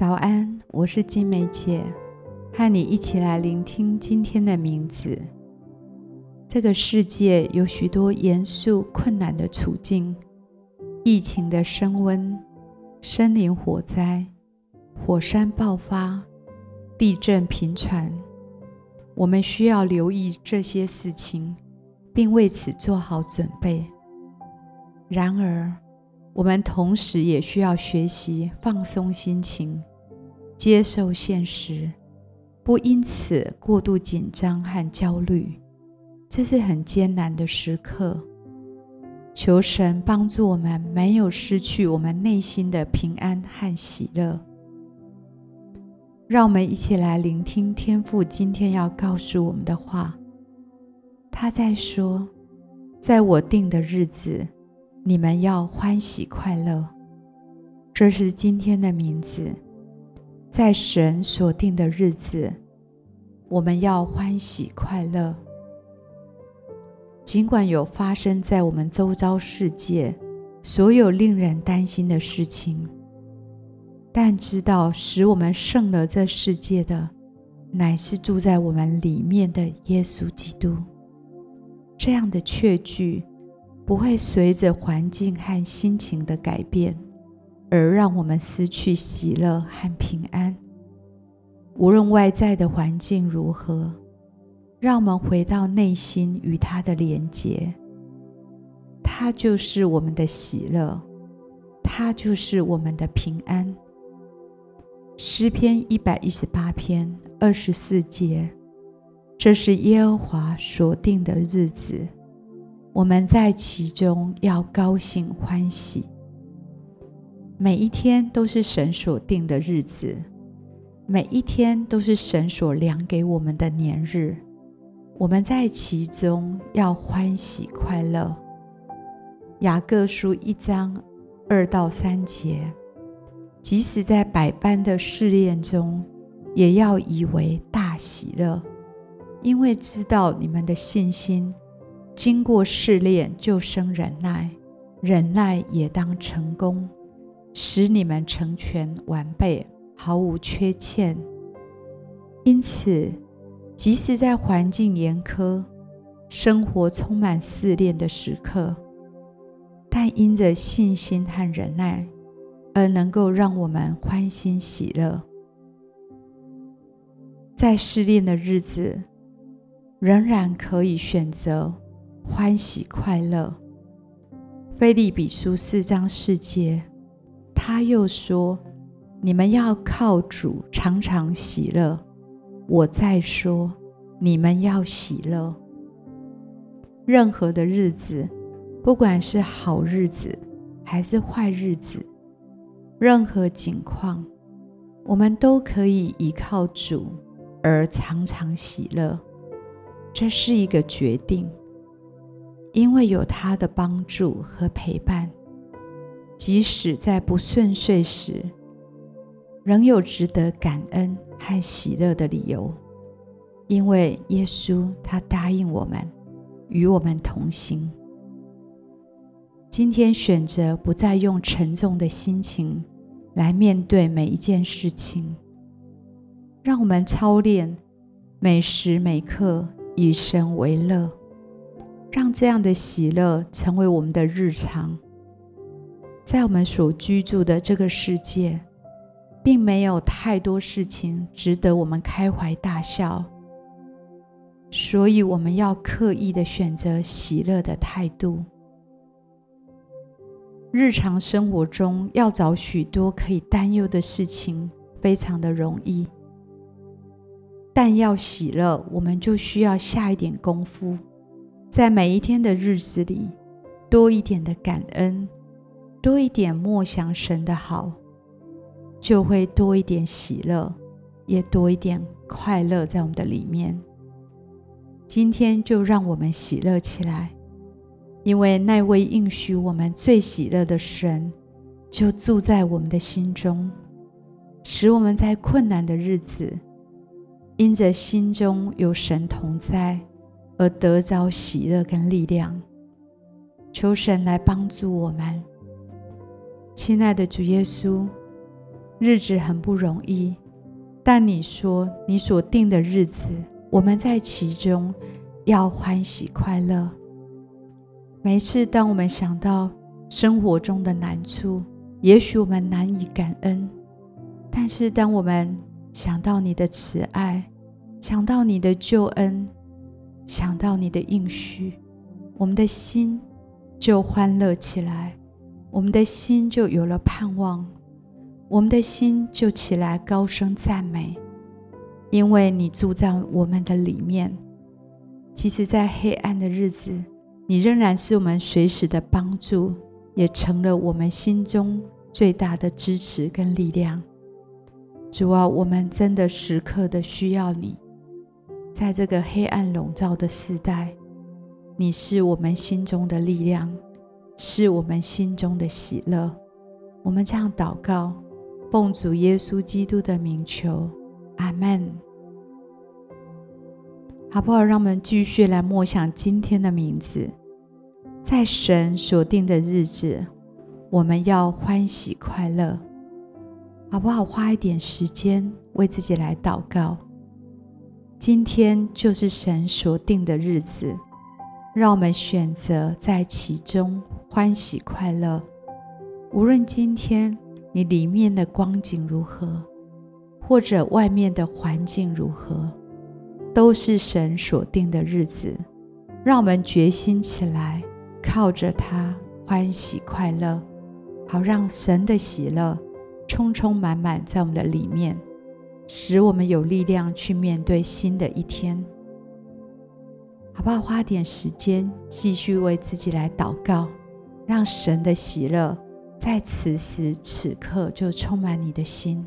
早安，我是金梅姐，和你一起来聆听今天的名字。这个世界有许多严肃困难的处境，疫情的升温、森林火灾、火山爆发、地震频传，我们需要留意这些事情，并为此做好准备。然而，我们同时也需要学习放松心情，接受现实，不因此过度紧张和焦虑。这是很艰难的时刻。求神帮助我们，没有失去我们内心的平安和喜乐。让我们一起来聆听天父今天要告诉我们的话。他在说：“在我定的日子。”你们要欢喜快乐，这是今天的名字。在神所定的日子，我们要欢喜快乐。尽管有发生在我们周遭世界所有令人担心的事情，但知道使我们胜了这世界的，乃是住在我们里面的耶稣基督。这样的确据。不会随着环境和心情的改变而让我们失去喜乐和平安。无论外在的环境如何，让我们回到内心与他的连结。他就是我们的喜乐，他就是我们的平安。诗篇一百一十八篇二十四节，这是耶和华所定的日子。我们在其中要高兴欢喜。每一天都是神所定的日子，每一天都是神所量给我们的年日。我们在其中要欢喜快乐。雅各书一章二到三节，即使在百般的试炼中，也要以为大喜乐，因为知道你们的信心。经过试炼，就生忍耐；忍耐也当成功，使你们成全完备，毫无缺欠。因此，即使在环境严苛、生活充满试炼的时刻，但因着信心和忍耐，而能够让我们欢欣喜乐。在试炼的日子，仍然可以选择。欢喜快乐。腓利比书四章四节，他又说：“你们要靠主常常喜乐。”我再说：“你们要喜乐。”任何的日子，不管是好日子还是坏日子，任何境况，我们都可以依靠主而常常喜乐。这是一个决定。因为有他的帮助和陪伴，即使在不顺遂时，仍有值得感恩和喜乐的理由。因为耶稣他答应我们，与我们同行。今天选择不再用沉重的心情来面对每一件事情，让我们操练每时每刻以神为乐。让这样的喜乐成为我们的日常。在我们所居住的这个世界，并没有太多事情值得我们开怀大笑，所以我们要刻意的选择喜乐的态度。日常生活中要找许多可以担忧的事情，非常的容易，但要喜乐，我们就需要下一点功夫。在每一天的日子里，多一点的感恩，多一点默想神的好，就会多一点喜乐，也多一点快乐在我们的里面。今天就让我们喜乐起来，因为那位应许我们最喜乐的神，就住在我们的心中，使我们在困难的日子，因着心中有神同在。而得着喜乐跟力量，求神来帮助我们。亲爱的主耶稣，日子很不容易，但你说你所定的日子，我们在其中要欢喜快乐。每次当我们想到生活中的难处，也许我们难以感恩，但是当我们想到你的慈爱，想到你的救恩，想到你的应许，我们的心就欢乐起来，我们的心就有了盼望，我们的心就起来高声赞美，因为你住在我们的里面，即使在黑暗的日子。你仍然是我们随时的帮助，也成了我们心中最大的支持跟力量。主啊，我们真的时刻的需要你，在这个黑暗笼罩的时代，你是我们心中的力量，是我们心中的喜乐。我们这样祷告，奉主耶稣基督的名求，阿门。好不好？让我们继续来默想今天的名字。在神所定的日子，我们要欢喜快乐，好不好？花一点时间为自己来祷告。今天就是神所定的日子，让我们选择在其中欢喜快乐。无论今天你里面的光景如何，或者外面的环境如何，都是神所定的日子。让我们决心起来。靠着他欢喜快乐，好让神的喜乐充充满满在我们的里面，使我们有力量去面对新的一天。好不好？花点时间继续为自己来祷告，让神的喜乐在此时此刻就充满你的心。